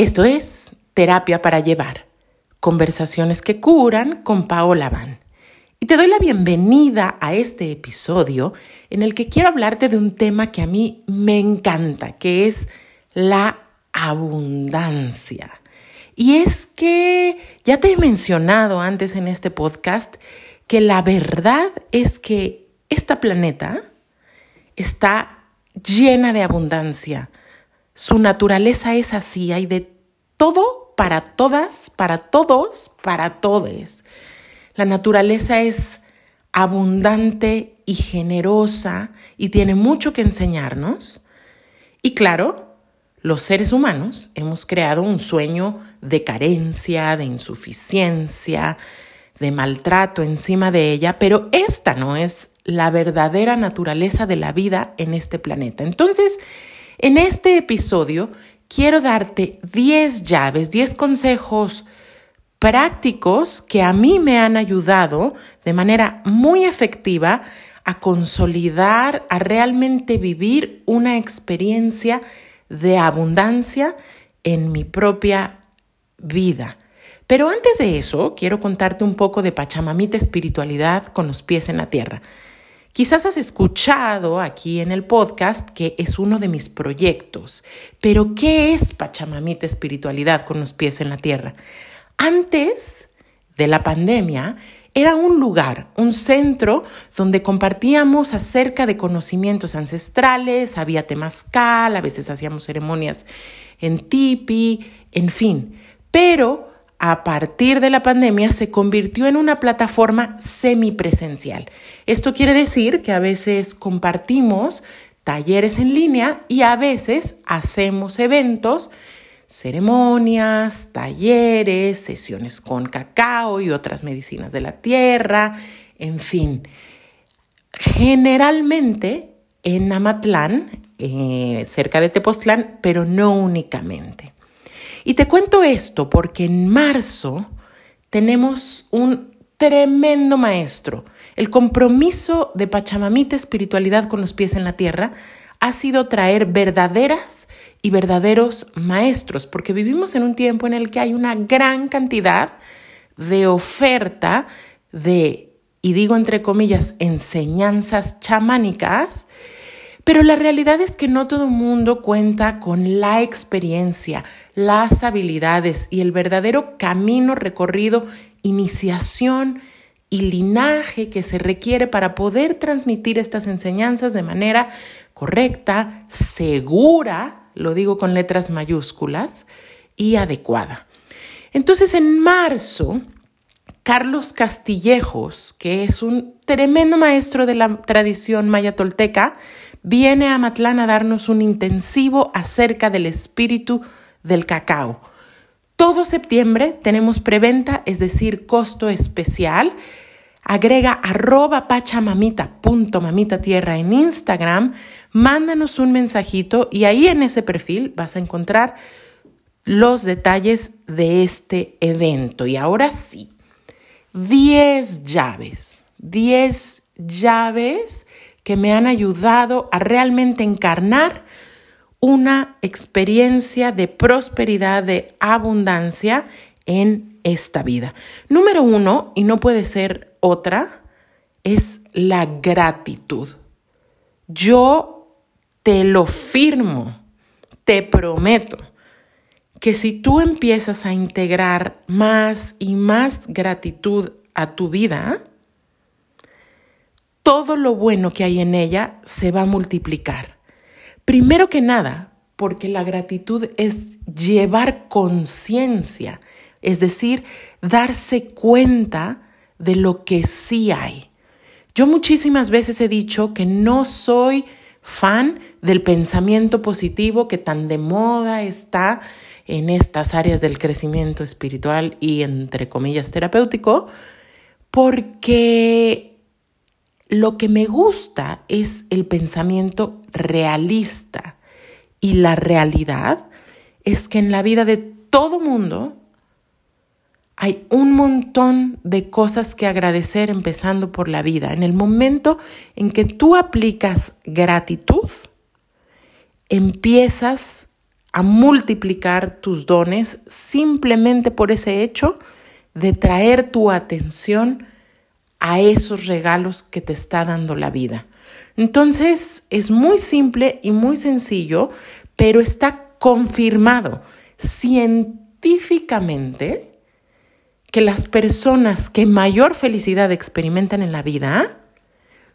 Esto es Terapia para Llevar, conversaciones que curan con Paola Van. Y te doy la bienvenida a este episodio en el que quiero hablarte de un tema que a mí me encanta, que es la abundancia. Y es que ya te he mencionado antes en este podcast que la verdad es que esta planeta está llena de abundancia su naturaleza es así, hay de todo para todas, para todos, para todes. La naturaleza es abundante y generosa y tiene mucho que enseñarnos. Y claro, los seres humanos hemos creado un sueño de carencia, de insuficiencia, de maltrato encima de ella, pero esta no es la verdadera naturaleza de la vida en este planeta. Entonces, en este episodio quiero darte 10 llaves, 10 consejos prácticos que a mí me han ayudado de manera muy efectiva a consolidar, a realmente vivir una experiencia de abundancia en mi propia vida. Pero antes de eso, quiero contarte un poco de Pachamamita espiritualidad con los pies en la tierra. Quizás has escuchado aquí en el podcast que es uno de mis proyectos, pero ¿qué es Pachamamita Espiritualidad con los pies en la tierra? Antes de la pandemia, era un lugar, un centro donde compartíamos acerca de conocimientos ancestrales, había temazcal, a veces hacíamos ceremonias en tipi, en fin. Pero a partir de la pandemia se convirtió en una plataforma semipresencial. Esto quiere decir que a veces compartimos talleres en línea y a veces hacemos eventos, ceremonias, talleres, sesiones con cacao y otras medicinas de la tierra, en fin. Generalmente en Amatlán, eh, cerca de Tepoztlán, pero no únicamente. Y te cuento esto porque en marzo tenemos un tremendo maestro. El compromiso de Pachamamita Espiritualidad con los pies en la tierra ha sido traer verdaderas y verdaderos maestros, porque vivimos en un tiempo en el que hay una gran cantidad de oferta de, y digo entre comillas, enseñanzas chamánicas pero la realidad es que no todo el mundo cuenta con la experiencia, las habilidades y el verdadero camino recorrido, iniciación y linaje que se requiere para poder transmitir estas enseñanzas de manera correcta, segura, lo digo con letras mayúsculas, y adecuada. Entonces, en marzo, Carlos Castillejos, que es un tremendo maestro de la tradición maya tolteca, viene a Matlán a darnos un intensivo acerca del espíritu del cacao. Todo septiembre tenemos preventa, es decir, costo especial. Agrega arroba pachamamita.mamita tierra en Instagram, mándanos un mensajito y ahí en ese perfil vas a encontrar los detalles de este evento. Y ahora sí, 10 llaves, 10 llaves que me han ayudado a realmente encarnar una experiencia de prosperidad, de abundancia en esta vida. Número uno, y no puede ser otra, es la gratitud. Yo te lo firmo, te prometo que si tú empiezas a integrar más y más gratitud a tu vida, todo lo bueno que hay en ella se va a multiplicar. Primero que nada, porque la gratitud es llevar conciencia, es decir, darse cuenta de lo que sí hay. Yo muchísimas veces he dicho que no soy fan del pensamiento positivo que tan de moda está en estas áreas del crecimiento espiritual y entre comillas terapéutico, porque lo que me gusta es el pensamiento realista y la realidad es que en la vida de todo mundo hay un montón de cosas que agradecer empezando por la vida. En el momento en que tú aplicas gratitud, empiezas a multiplicar tus dones simplemente por ese hecho de traer tu atención a esos regalos que te está dando la vida. Entonces es muy simple y muy sencillo, pero está confirmado científicamente que las personas que mayor felicidad experimentan en la vida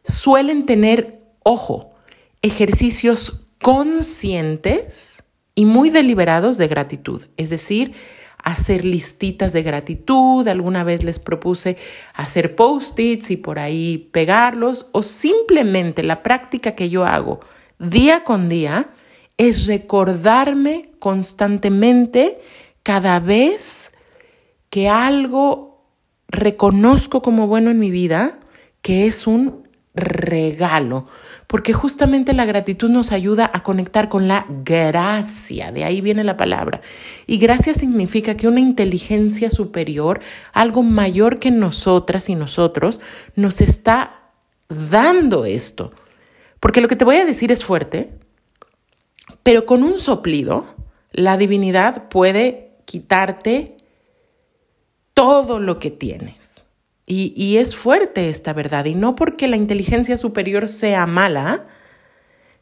suelen tener, ojo, ejercicios conscientes y muy deliberados de gratitud, es decir, hacer listitas de gratitud, alguna vez les propuse hacer post-its y por ahí pegarlos, o simplemente la práctica que yo hago día con día es recordarme constantemente cada vez que algo reconozco como bueno en mi vida, que es un regalo, porque justamente la gratitud nos ayuda a conectar con la gracia, de ahí viene la palabra. Y gracia significa que una inteligencia superior, algo mayor que nosotras y nosotros, nos está dando esto. Porque lo que te voy a decir es fuerte, pero con un soplido, la divinidad puede quitarte todo lo que tienes. Y, es fuerte esta verdad, y no porque la inteligencia superior sea mala,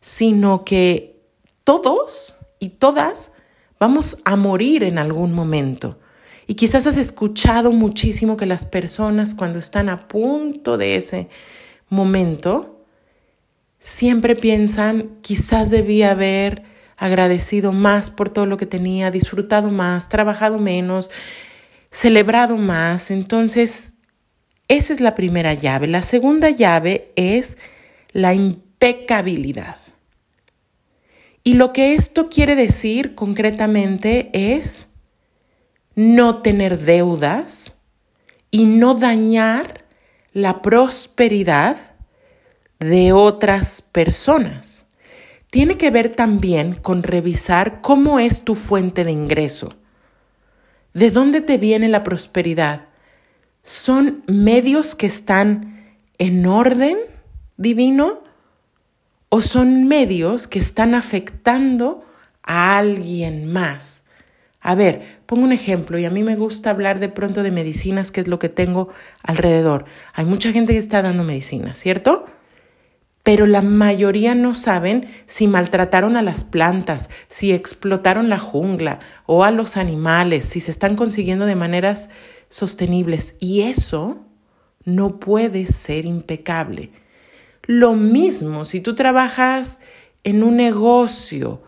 sino que todos y todas vamos a morir en algún momento. Y quizás has escuchado muchísimo que las personas cuando están a punto de ese momento, siempre piensan, quizás debía haber agradecido más por todo lo que tenía, disfrutado más, trabajado menos, celebrado más. Entonces, esa es la primera llave. La segunda llave es la impecabilidad. Y lo que esto quiere decir concretamente es no tener deudas y no dañar la prosperidad de otras personas. Tiene que ver también con revisar cómo es tu fuente de ingreso. ¿De dónde te viene la prosperidad? Son medios que están en orden divino o son medios que están afectando a alguien más. A ver, pongo un ejemplo y a mí me gusta hablar de pronto de medicinas, que es lo que tengo alrededor. Hay mucha gente que está dando medicinas, ¿cierto? Pero la mayoría no saben si maltrataron a las plantas, si explotaron la jungla o a los animales, si se están consiguiendo de maneras sostenibles y eso no puede ser impecable. Lo mismo si tú trabajas en un negocio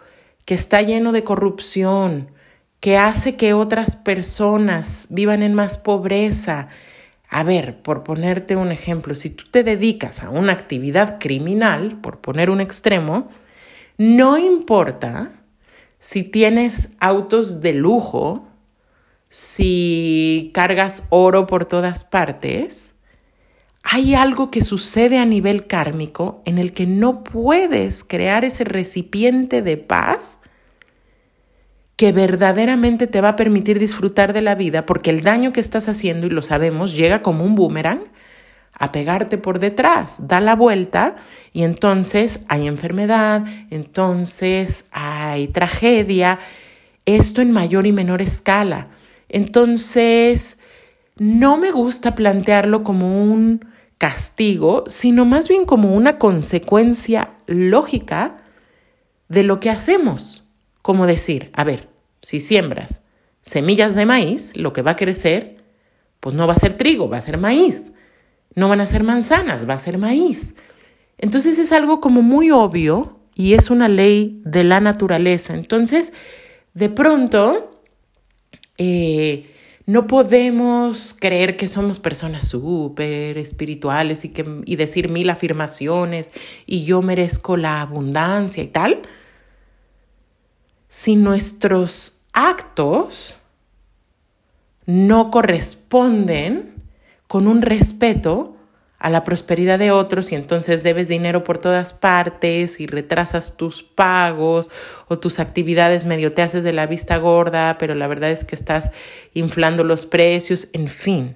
que está lleno de corrupción, que hace que otras personas vivan en más pobreza. A ver, por ponerte un ejemplo, si tú te dedicas a una actividad criminal, por poner un extremo, no importa si tienes autos de lujo, si cargas oro por todas partes, hay algo que sucede a nivel kármico en el que no puedes crear ese recipiente de paz que verdaderamente te va a permitir disfrutar de la vida, porque el daño que estás haciendo, y lo sabemos, llega como un boomerang a pegarte por detrás, da la vuelta y entonces hay enfermedad, entonces hay tragedia, esto en mayor y menor escala. Entonces, no me gusta plantearlo como un castigo, sino más bien como una consecuencia lógica de lo que hacemos. Como decir, a ver, si siembras semillas de maíz, lo que va a crecer, pues no va a ser trigo, va a ser maíz. No van a ser manzanas, va a ser maíz. Entonces es algo como muy obvio y es una ley de la naturaleza. Entonces, de pronto, eh, no podemos creer que somos personas súper espirituales y, que, y decir mil afirmaciones y yo merezco la abundancia y tal. Si nuestros actos no corresponden con un respeto a la prosperidad de otros y entonces debes dinero por todas partes y retrasas tus pagos o tus actividades medio te haces de la vista gorda, pero la verdad es que estás inflando los precios, en fin,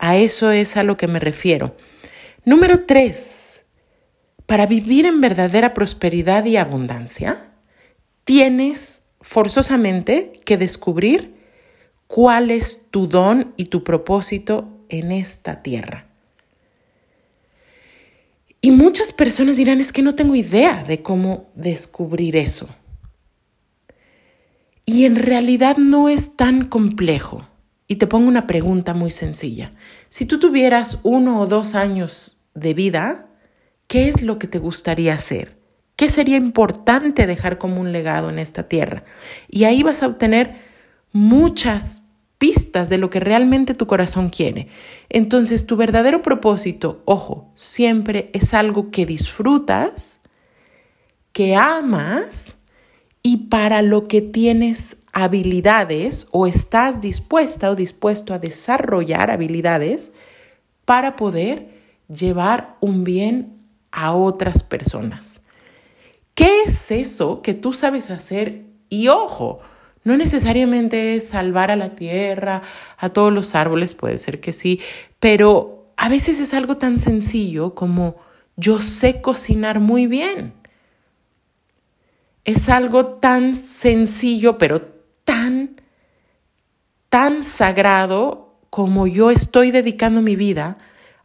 a eso es a lo que me refiero. Número tres, para vivir en verdadera prosperidad y abundancia, tienes forzosamente que descubrir cuál es tu don y tu propósito en esta tierra. Y muchas personas dirán, es que no tengo idea de cómo descubrir eso. Y en realidad no es tan complejo. Y te pongo una pregunta muy sencilla. Si tú tuvieras uno o dos años de vida, ¿qué es lo que te gustaría hacer? ¿Qué sería importante dejar como un legado en esta tierra? Y ahí vas a obtener muchas pistas de lo que realmente tu corazón quiere. Entonces, tu verdadero propósito, ojo, siempre es algo que disfrutas, que amas y para lo que tienes habilidades o estás dispuesta o dispuesto a desarrollar habilidades para poder llevar un bien a otras personas. ¿Qué es eso que tú sabes hacer? Y ojo, no necesariamente es salvar a la tierra, a todos los árboles, puede ser que sí, pero a veces es algo tan sencillo como yo sé cocinar muy bien. Es algo tan sencillo, pero tan, tan sagrado como yo estoy dedicando mi vida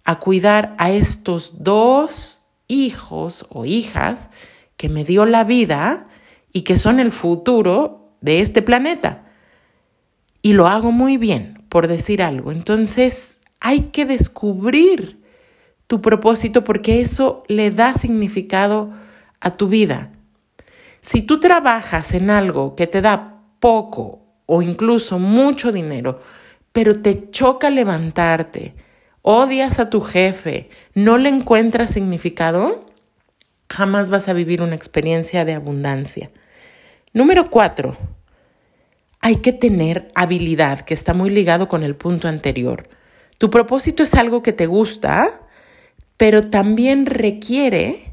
a cuidar a estos dos hijos o hijas que me dio la vida y que son el futuro de este planeta. Y lo hago muy bien, por decir algo. Entonces hay que descubrir tu propósito porque eso le da significado a tu vida. Si tú trabajas en algo que te da poco o incluso mucho dinero, pero te choca levantarte, odias a tu jefe, no le encuentras significado, jamás vas a vivir una experiencia de abundancia. Número cuatro, hay que tener habilidad, que está muy ligado con el punto anterior. Tu propósito es algo que te gusta, pero también requiere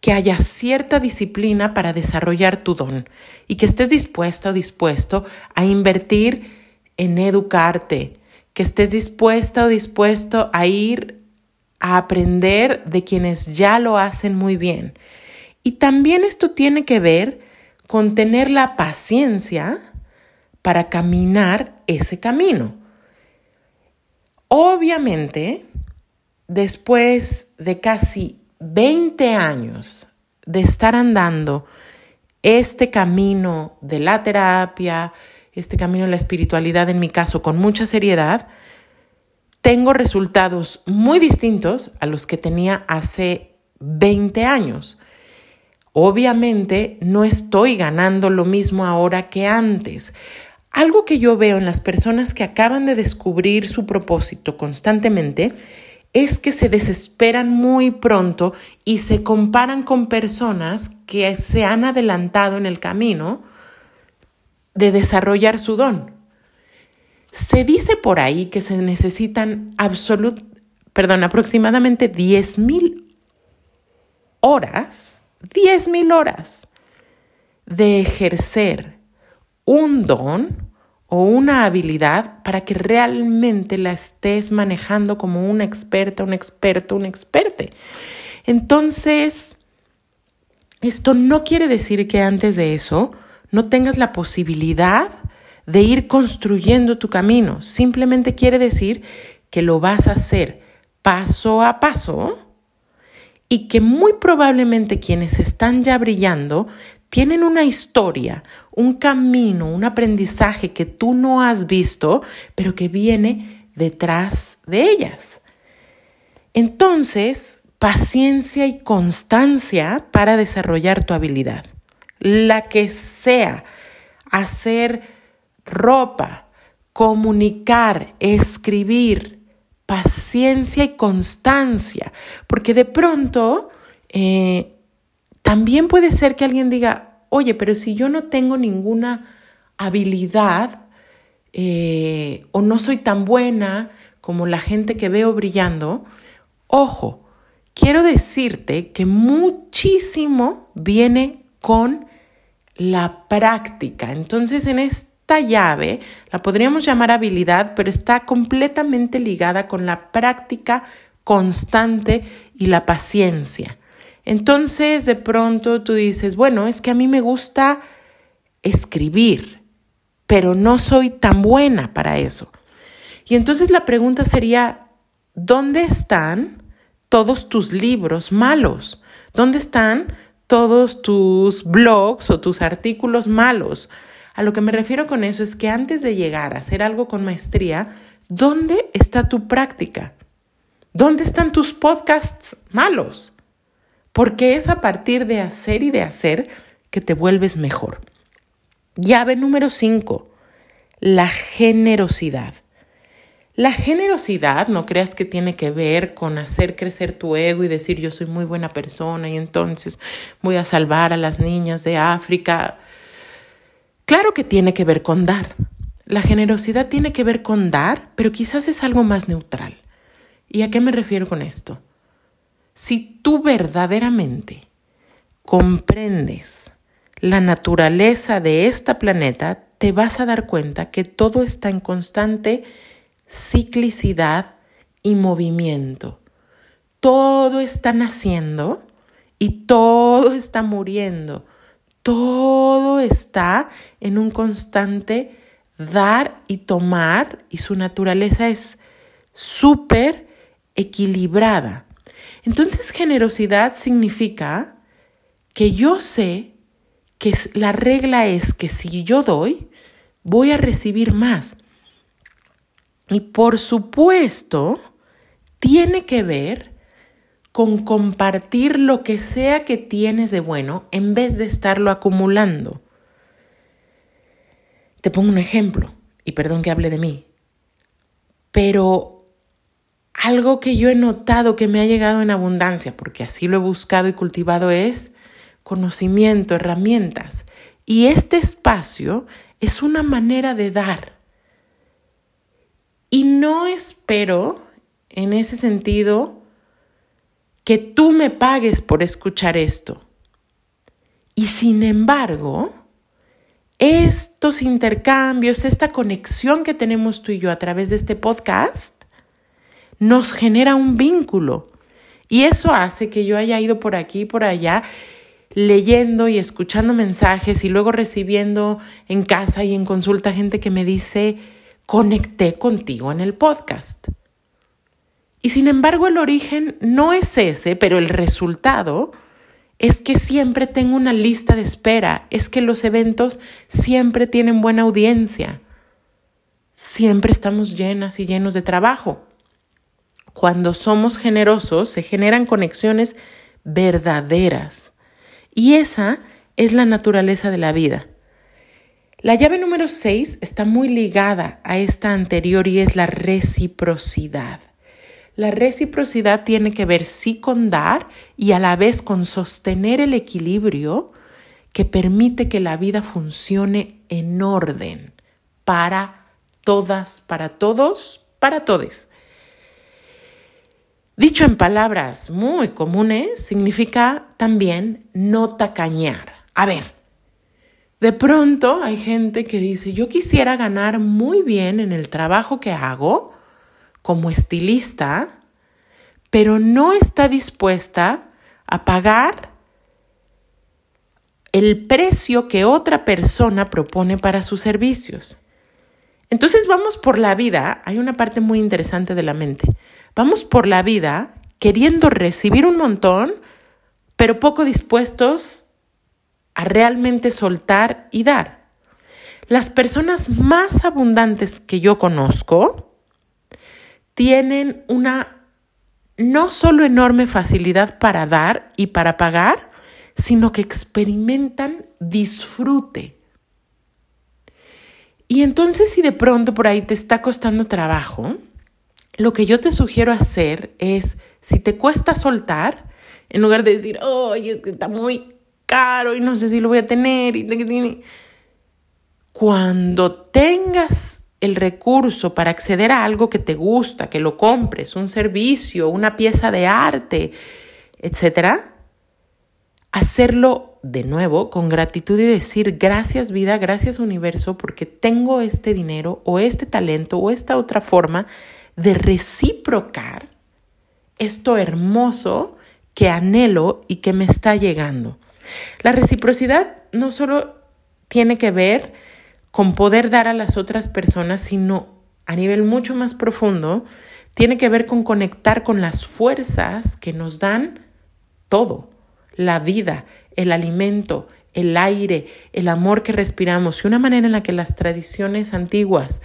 que haya cierta disciplina para desarrollar tu don y que estés dispuesto o dispuesto a invertir en educarte, que estés dispuesta o dispuesto a ir a aprender de quienes ya lo hacen muy bien. Y también esto tiene que ver con tener la paciencia para caminar ese camino. Obviamente, después de casi 20 años de estar andando este camino de la terapia, este camino de la espiritualidad, en mi caso, con mucha seriedad, tengo resultados muy distintos a los que tenía hace 20 años. Obviamente no estoy ganando lo mismo ahora que antes. Algo que yo veo en las personas que acaban de descubrir su propósito constantemente es que se desesperan muy pronto y se comparan con personas que se han adelantado en el camino de desarrollar su don. Se dice por ahí que se necesitan absolut, perdón, aproximadamente 10.000 horas, 10.000 horas de ejercer un don o una habilidad para que realmente la estés manejando como una experta, un experto, un experte. Entonces, esto no quiere decir que antes de eso no tengas la posibilidad de ir construyendo tu camino. Simplemente quiere decir que lo vas a hacer paso a paso y que muy probablemente quienes están ya brillando tienen una historia, un camino, un aprendizaje que tú no has visto, pero que viene detrás de ellas. Entonces, paciencia y constancia para desarrollar tu habilidad. La que sea, hacer ropa, comunicar, escribir, paciencia y constancia, porque de pronto eh, también puede ser que alguien diga, oye, pero si yo no tengo ninguna habilidad eh, o no soy tan buena como la gente que veo brillando, ojo, quiero decirte que muchísimo viene con la práctica. Entonces, en este llave la podríamos llamar habilidad, pero está completamente ligada con la práctica constante y la paciencia. Entonces, de pronto tú dices, bueno, es que a mí me gusta escribir, pero no soy tan buena para eso. Y entonces la pregunta sería, ¿dónde están todos tus libros malos? ¿Dónde están todos tus blogs o tus artículos malos? A lo que me refiero con eso es que antes de llegar a hacer algo con maestría, ¿dónde está tu práctica? ¿Dónde están tus podcasts malos? Porque es a partir de hacer y de hacer que te vuelves mejor. Llave número 5, la generosidad. La generosidad, no creas que tiene que ver con hacer crecer tu ego y decir yo soy muy buena persona y entonces voy a salvar a las niñas de África. Claro que tiene que ver con dar. La generosidad tiene que ver con dar, pero quizás es algo más neutral. ¿Y a qué me refiero con esto? Si tú verdaderamente comprendes la naturaleza de este planeta, te vas a dar cuenta que todo está en constante ciclicidad y movimiento. Todo está naciendo y todo está muriendo. Todo está en un constante dar y tomar y su naturaleza es súper equilibrada. Entonces generosidad significa que yo sé que la regla es que si yo doy, voy a recibir más. Y por supuesto, tiene que ver con compartir lo que sea que tienes de bueno en vez de estarlo acumulando. Te pongo un ejemplo, y perdón que hable de mí, pero algo que yo he notado que me ha llegado en abundancia, porque así lo he buscado y cultivado, es conocimiento, herramientas. Y este espacio es una manera de dar. Y no espero, en ese sentido, que tú me pagues por escuchar esto. Y sin embargo, estos intercambios, esta conexión que tenemos tú y yo a través de este podcast, nos genera un vínculo. Y eso hace que yo haya ido por aquí y por allá leyendo y escuchando mensajes y luego recibiendo en casa y en consulta gente que me dice, conecté contigo en el podcast. Y sin embargo el origen no es ese, pero el resultado es que siempre tengo una lista de espera, es que los eventos siempre tienen buena audiencia, siempre estamos llenas y llenos de trabajo. Cuando somos generosos se generan conexiones verdaderas y esa es la naturaleza de la vida. La llave número 6 está muy ligada a esta anterior y es la reciprocidad. La reciprocidad tiene que ver sí con dar y a la vez con sostener el equilibrio que permite que la vida funcione en orden para todas, para todos, para todos. Dicho en palabras muy comunes, significa también no tacañar. A ver, de pronto hay gente que dice, yo quisiera ganar muy bien en el trabajo que hago como estilista, pero no está dispuesta a pagar el precio que otra persona propone para sus servicios. Entonces vamos por la vida, hay una parte muy interesante de la mente, vamos por la vida queriendo recibir un montón, pero poco dispuestos a realmente soltar y dar. Las personas más abundantes que yo conozco tienen una no solo enorme facilidad para dar y para pagar, sino que experimentan disfrute. Y entonces si de pronto por ahí te está costando trabajo, lo que yo te sugiero hacer es, si te cuesta soltar, en lugar de decir, oye, es que está muy caro y no sé si lo voy a tener, cuando tengas el recurso para acceder a algo que te gusta, que lo compres, un servicio, una pieza de arte, etcétera, hacerlo de nuevo con gratitud y decir gracias vida, gracias universo, porque tengo este dinero o este talento o esta otra forma de reciprocar esto hermoso que anhelo y que me está llegando. La reciprocidad no solo tiene que ver con poder dar a las otras personas, sino a nivel mucho más profundo, tiene que ver con conectar con las fuerzas que nos dan todo, la vida, el alimento, el aire, el amor que respiramos y una manera en la que las tradiciones antiguas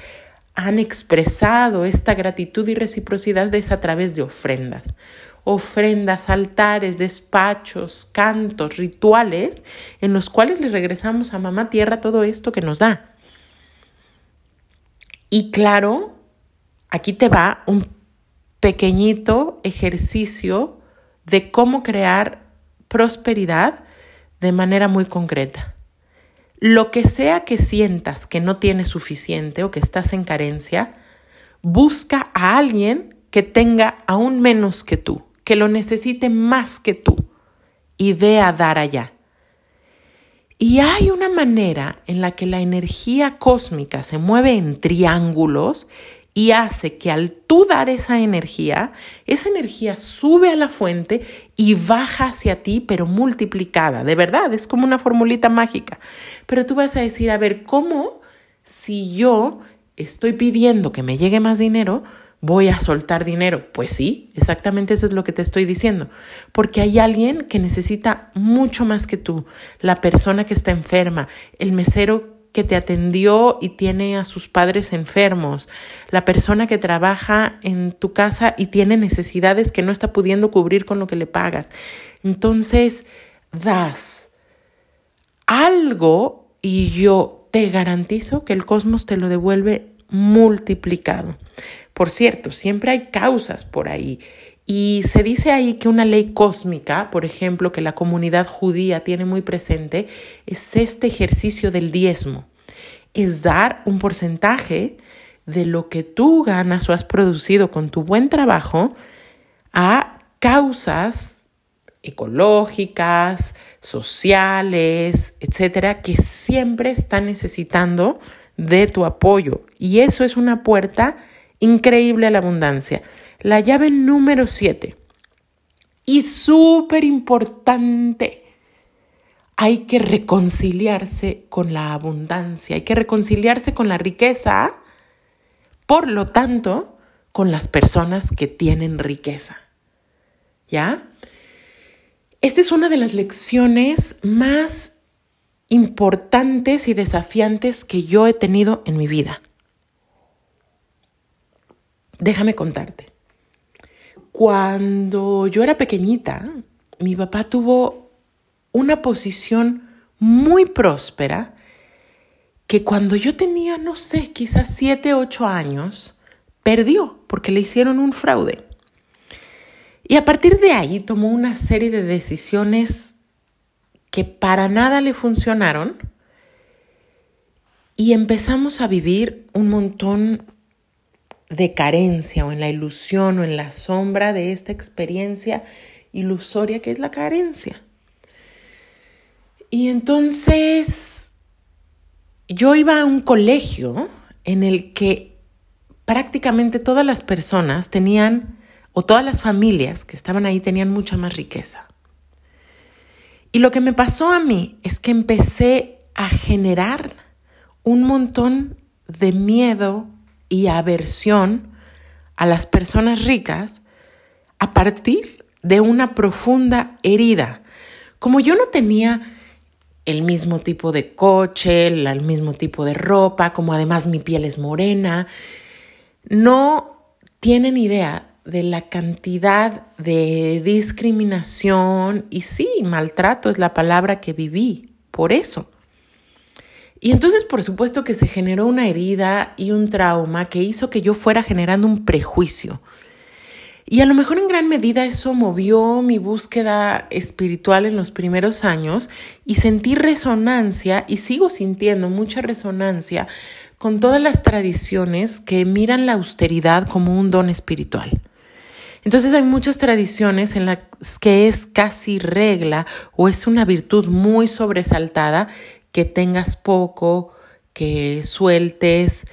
han expresado esta gratitud y reciprocidad es a través de ofrendas. Ofrendas, altares, despachos, cantos, rituales en los cuales le regresamos a Mamá Tierra todo esto que nos da. Y claro, aquí te va un pequeñito ejercicio de cómo crear prosperidad de manera muy concreta. Lo que sea que sientas que no tienes suficiente o que estás en carencia, busca a alguien que tenga aún menos que tú, que lo necesite más que tú y ve a dar allá. Y hay una manera en la que la energía cósmica se mueve en triángulos y hace que al tú dar esa energía, esa energía sube a la fuente y baja hacia ti, pero multiplicada. De verdad, es como una formulita mágica. Pero tú vas a decir, a ver, ¿cómo si yo estoy pidiendo que me llegue más dinero, voy a soltar dinero? Pues sí, exactamente eso es lo que te estoy diciendo. Porque hay alguien que necesita mucho más que tú. La persona que está enferma, el mesero que te atendió y tiene a sus padres enfermos, la persona que trabaja en tu casa y tiene necesidades que no está pudiendo cubrir con lo que le pagas. Entonces, das algo y yo te garantizo que el cosmos te lo devuelve multiplicado. Por cierto, siempre hay causas por ahí y se dice ahí que una ley cósmica, por ejemplo, que la comunidad judía tiene muy presente, es este ejercicio del diezmo. Es dar un porcentaje de lo que tú ganas o has producido con tu buen trabajo a causas ecológicas, sociales, etcétera, que siempre están necesitando de tu apoyo. Y eso es una puerta increíble la abundancia. La llave número siete. Y súper importante. Hay que reconciliarse con la abundancia, hay que reconciliarse con la riqueza, por lo tanto, con las personas que tienen riqueza. ¿Ya? Esta es una de las lecciones más importantes y desafiantes que yo he tenido en mi vida. Déjame contarte. Cuando yo era pequeñita, mi papá tuvo una posición muy próspera que cuando yo tenía, no sé, quizás siete, ocho años, perdió porque le hicieron un fraude. Y a partir de ahí tomó una serie de decisiones que para nada le funcionaron y empezamos a vivir un montón de carencia o en la ilusión o en la sombra de esta experiencia ilusoria que es la carencia. Y entonces yo iba a un colegio en el que prácticamente todas las personas tenían, o todas las familias que estaban ahí tenían mucha más riqueza. Y lo que me pasó a mí es que empecé a generar un montón de miedo y aversión a las personas ricas a partir de una profunda herida. Como yo no tenía el mismo tipo de coche, el mismo tipo de ropa, como además mi piel es morena, no tienen idea de la cantidad de discriminación y sí, maltrato es la palabra que viví por eso. Y entonces, por supuesto que se generó una herida y un trauma que hizo que yo fuera generando un prejuicio. Y a lo mejor en gran medida eso movió mi búsqueda espiritual en los primeros años y sentí resonancia y sigo sintiendo mucha resonancia con todas las tradiciones que miran la austeridad como un don espiritual. Entonces hay muchas tradiciones en las que es casi regla o es una virtud muy sobresaltada que tengas poco, que sueltes,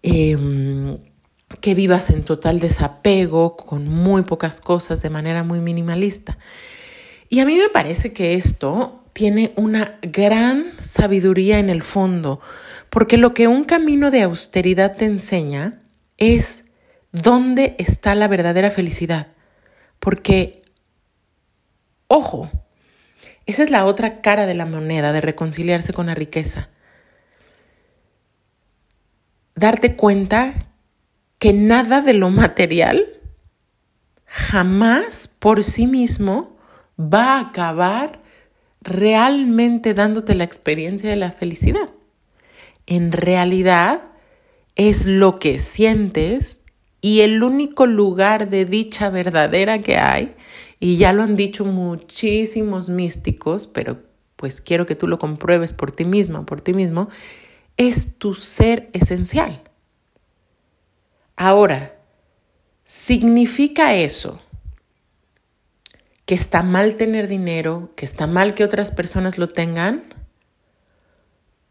em, que vivas en total desapego, con muy pocas cosas, de manera muy minimalista. Y a mí me parece que esto tiene una gran sabiduría en el fondo, porque lo que un camino de austeridad te enseña es dónde está la verdadera felicidad. Porque, ojo, esa es la otra cara de la moneda de reconciliarse con la riqueza. Darte cuenta que nada de lo material jamás por sí mismo va a acabar realmente dándote la experiencia de la felicidad. En realidad es lo que sientes y el único lugar de dicha verdadera que hay, y ya lo han dicho muchísimos místicos, pero pues quiero que tú lo compruebes por ti misma, por ti mismo, es tu ser esencial. Ahora, ¿significa eso que está mal tener dinero, que está mal que otras personas lo tengan?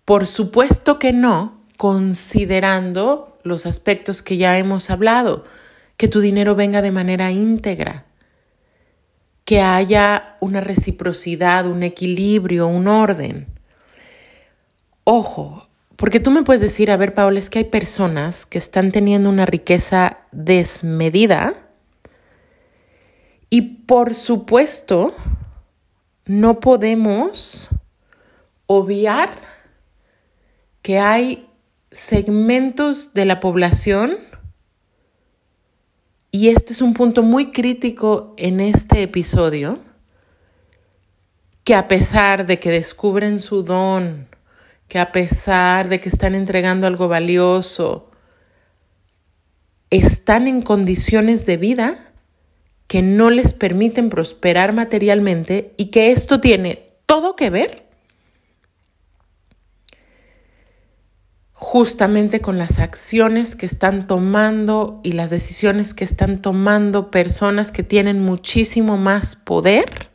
Por supuesto que no, considerando los aspectos que ya hemos hablado, que tu dinero venga de manera íntegra, que haya una reciprocidad, un equilibrio, un orden. Ojo, porque tú me puedes decir, a ver, Paola, es que hay personas que están teniendo una riqueza desmedida y por supuesto, no podemos obviar que hay segmentos de la población, y este es un punto muy crítico en este episodio, que a pesar de que descubren su don, que a pesar de que están entregando algo valioso, están en condiciones de vida que no les permiten prosperar materialmente y que esto tiene todo que ver justamente con las acciones que están tomando y las decisiones que están tomando personas que tienen muchísimo más poder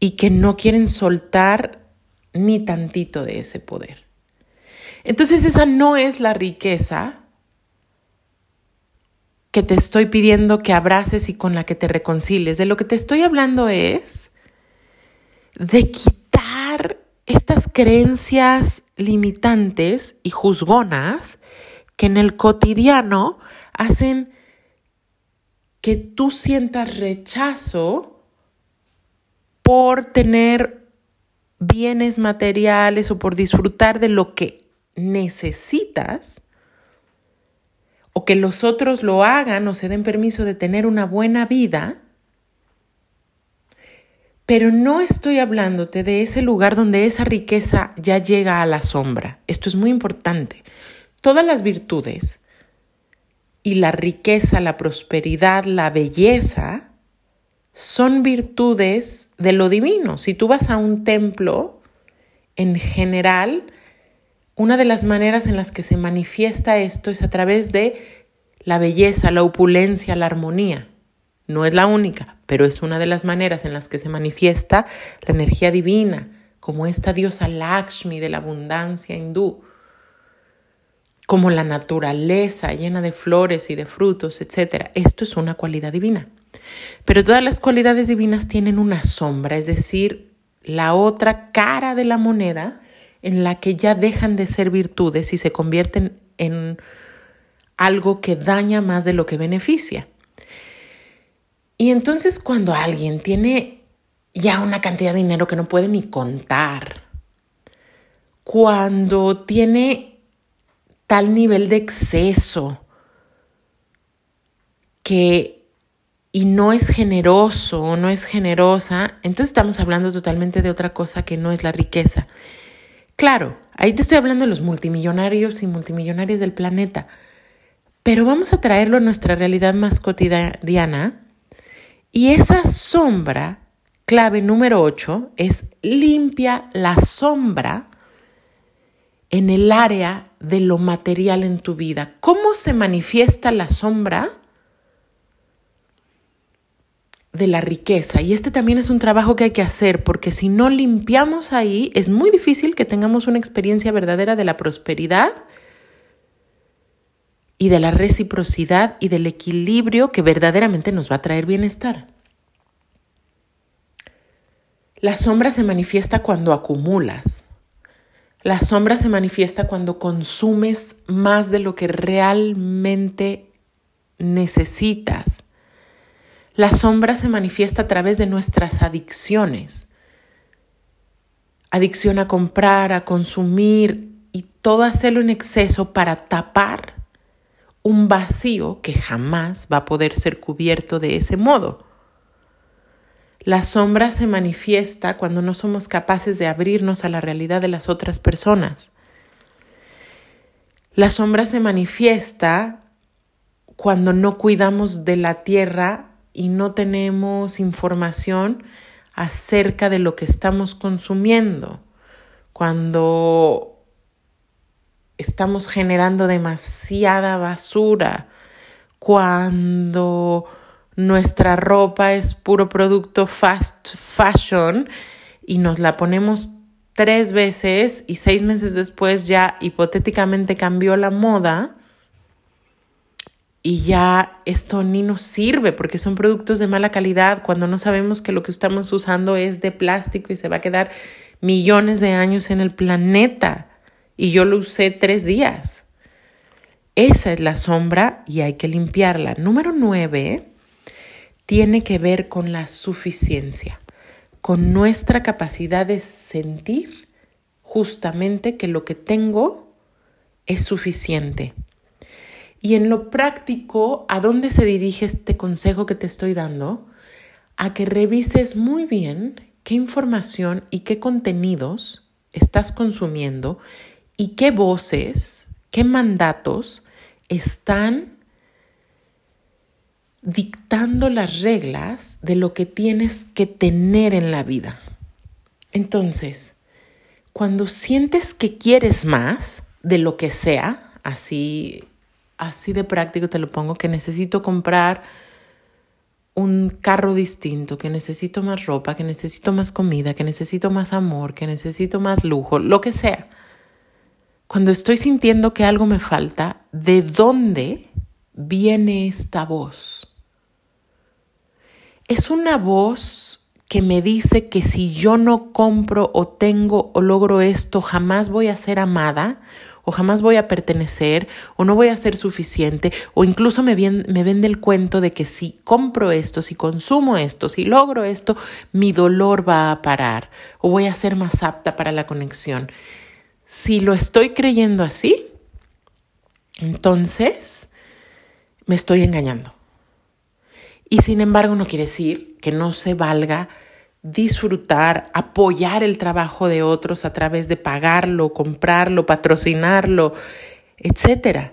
y que no quieren soltar ni tantito de ese poder. Entonces esa no es la riqueza que te estoy pidiendo que abraces y con la que te reconcilies. De lo que te estoy hablando es de quitar estas creencias limitantes y juzgonas que en el cotidiano hacen que tú sientas rechazo por tener bienes materiales o por disfrutar de lo que necesitas o que los otros lo hagan o se den permiso de tener una buena vida, pero no estoy hablándote de ese lugar donde esa riqueza ya llega a la sombra. Esto es muy importante. Todas las virtudes y la riqueza, la prosperidad, la belleza, son virtudes de lo divino. Si tú vas a un templo, en general, una de las maneras en las que se manifiesta esto es a través de la belleza, la opulencia, la armonía. No es la única, pero es una de las maneras en las que se manifiesta la energía divina, como esta diosa Lakshmi de la abundancia hindú, como la naturaleza llena de flores y de frutos, etc. Esto es una cualidad divina. Pero todas las cualidades divinas tienen una sombra, es decir, la otra cara de la moneda en la que ya dejan de ser virtudes y se convierten en algo que daña más de lo que beneficia. Y entonces cuando alguien tiene ya una cantidad de dinero que no puede ni contar, cuando tiene tal nivel de exceso que y no es generoso o no es generosa, entonces estamos hablando totalmente de otra cosa que no es la riqueza. Claro, ahí te estoy hablando de los multimillonarios y multimillonarias del planeta, pero vamos a traerlo a nuestra realidad más cotidiana y esa sombra, clave número 8, es limpia la sombra en el área de lo material en tu vida. ¿Cómo se manifiesta la sombra? de la riqueza. Y este también es un trabajo que hay que hacer, porque si no limpiamos ahí, es muy difícil que tengamos una experiencia verdadera de la prosperidad y de la reciprocidad y del equilibrio que verdaderamente nos va a traer bienestar. La sombra se manifiesta cuando acumulas. La sombra se manifiesta cuando consumes más de lo que realmente necesitas. La sombra se manifiesta a través de nuestras adicciones. Adicción a comprar, a consumir y todo hacerlo en exceso para tapar un vacío que jamás va a poder ser cubierto de ese modo. La sombra se manifiesta cuando no somos capaces de abrirnos a la realidad de las otras personas. La sombra se manifiesta cuando no cuidamos de la tierra y no tenemos información acerca de lo que estamos consumiendo. Cuando estamos generando demasiada basura. Cuando nuestra ropa es puro producto fast fashion y nos la ponemos tres veces y seis meses después ya hipotéticamente cambió la moda y ya esto ni nos sirve porque son productos de mala calidad cuando no sabemos que lo que estamos usando es de plástico y se va a quedar millones de años en el planeta y yo lo usé tres días. Esa es la sombra y hay que limpiarla. Número nueve tiene que ver con la suficiencia, con nuestra capacidad de sentir justamente que lo que tengo es suficiente. Y en lo práctico, ¿a dónde se dirige este consejo que te estoy dando? A que revises muy bien qué información y qué contenidos estás consumiendo y qué voces, qué mandatos están dictando las reglas de lo que tienes que tener en la vida. Entonces, cuando sientes que quieres más de lo que sea, así, así de práctico te lo pongo, que necesito comprar un carro distinto, que necesito más ropa, que necesito más comida, que necesito más amor, que necesito más lujo, lo que sea. Cuando estoy sintiendo que algo me falta, ¿de dónde viene esta voz? es una voz que me dice que si yo no compro o tengo o logro esto, jamás voy a ser amada o jamás voy a pertenecer o no voy a ser suficiente o incluso me, me vende el cuento de que si compro esto, si consumo esto, si logro esto, mi dolor va a parar o voy a ser más apta para la conexión. Si lo estoy creyendo así, entonces me estoy engañando. Y sin embargo no quiere decir que no se valga disfrutar, apoyar el trabajo de otros a través de pagarlo, comprarlo, patrocinarlo, etc.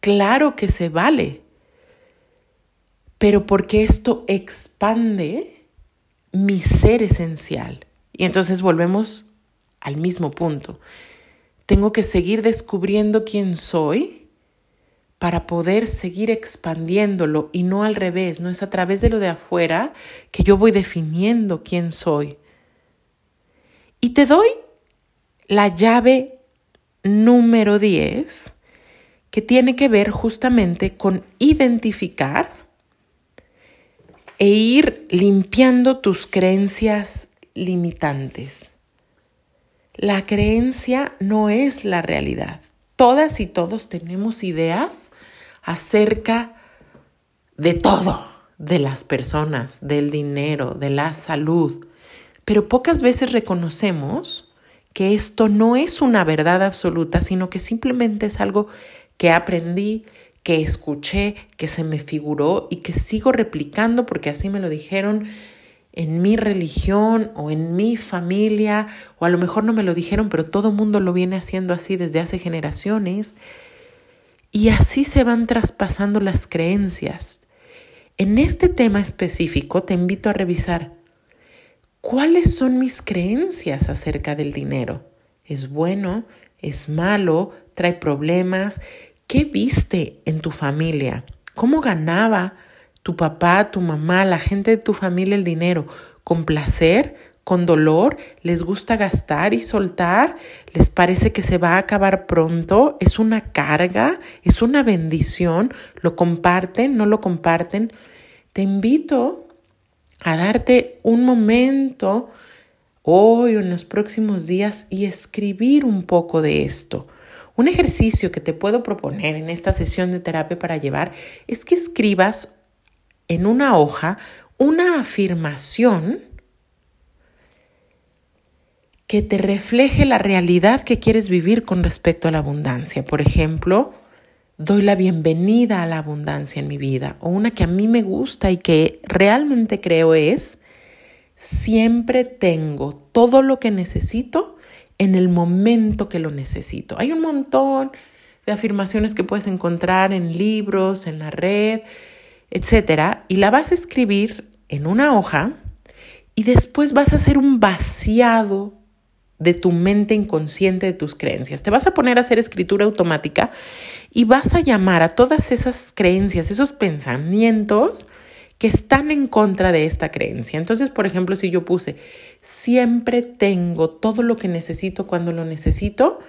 Claro que se vale, pero porque esto expande mi ser esencial. Y entonces volvemos al mismo punto. Tengo que seguir descubriendo quién soy para poder seguir expandiéndolo y no al revés, no es a través de lo de afuera que yo voy definiendo quién soy. Y te doy la llave número 10 que tiene que ver justamente con identificar e ir limpiando tus creencias limitantes. La creencia no es la realidad. Todas y todos tenemos ideas acerca de todo, de las personas, del dinero, de la salud, pero pocas veces reconocemos que esto no es una verdad absoluta, sino que simplemente es algo que aprendí, que escuché, que se me figuró y que sigo replicando porque así me lo dijeron en mi religión o en mi familia, o a lo mejor no me lo dijeron, pero todo mundo lo viene haciendo así desde hace generaciones. Y así se van traspasando las creencias. En este tema específico te invito a revisar cuáles son mis creencias acerca del dinero. ¿Es bueno? ¿Es malo? ¿Trae problemas? ¿Qué viste en tu familia? ¿Cómo ganaba? Tu papá, tu mamá, la gente de tu familia el dinero con placer, con dolor, les gusta gastar y soltar, les parece que se va a acabar pronto, es una carga, es una bendición, lo comparten, no lo comparten. Te invito a darte un momento hoy o en los próximos días y escribir un poco de esto. Un ejercicio que te puedo proponer en esta sesión de terapia para llevar es que escribas en una hoja una afirmación que te refleje la realidad que quieres vivir con respecto a la abundancia. Por ejemplo, doy la bienvenida a la abundancia en mi vida. O una que a mí me gusta y que realmente creo es, siempre tengo todo lo que necesito en el momento que lo necesito. Hay un montón de afirmaciones que puedes encontrar en libros, en la red, etcétera, y la vas a escribir en una hoja y después vas a hacer un vaciado de tu mente inconsciente, de tus creencias. Te vas a poner a hacer escritura automática y vas a llamar a todas esas creencias, esos pensamientos que están en contra de esta creencia. Entonces, por ejemplo, si yo puse, siempre tengo todo lo que necesito cuando lo necesito,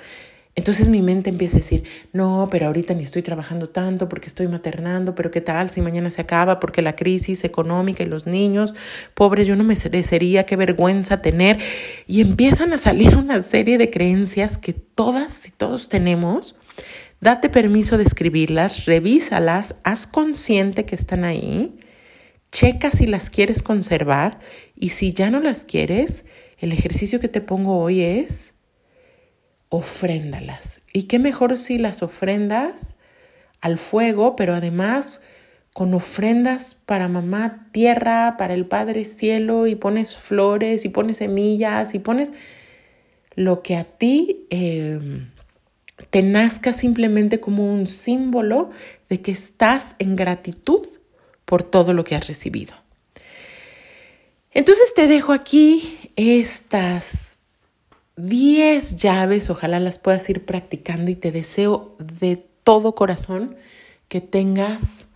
entonces mi mente empieza a decir, no, pero ahorita ni estoy trabajando tanto porque estoy maternando, pero qué tal si mañana se acaba porque la crisis económica y los niños, pobre, yo no me merecería, qué vergüenza tener. Y empiezan a salir una serie de creencias que todas y todos tenemos. Date permiso de escribirlas, revísalas, haz consciente que están ahí, checa si las quieres conservar y si ya no las quieres, el ejercicio que te pongo hoy es ofréndalas. Y qué mejor si las ofrendas al fuego, pero además con ofrendas para mamá tierra, para el Padre cielo, y pones flores, y pones semillas, y pones lo que a ti em, te nazca simplemente como un símbolo de que estás en gratitud por todo lo que has recibido. Entonces te dejo aquí estas 10 llaves, ojalá las puedas ir practicando y te deseo de todo corazón que tengas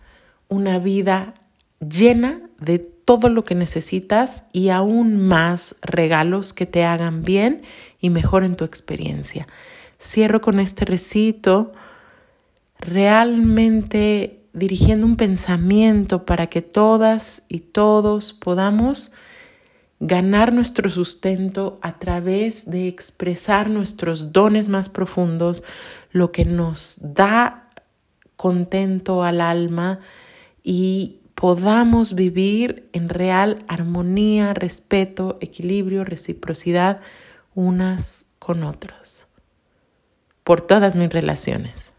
una vida llena de todo lo que necesitas y aún más regalos que te hagan bien y mejoren tu experiencia. Cierro con este recito realmente dirigiendo un pensamiento para que todas y todos podamos ganar nuestro sustento a través de expresar nuestros dones más profundos, lo que nos da contento al alma y podamos vivir en real armonía, respeto, equilibrio, reciprocidad unas con otros, por todas mis relaciones.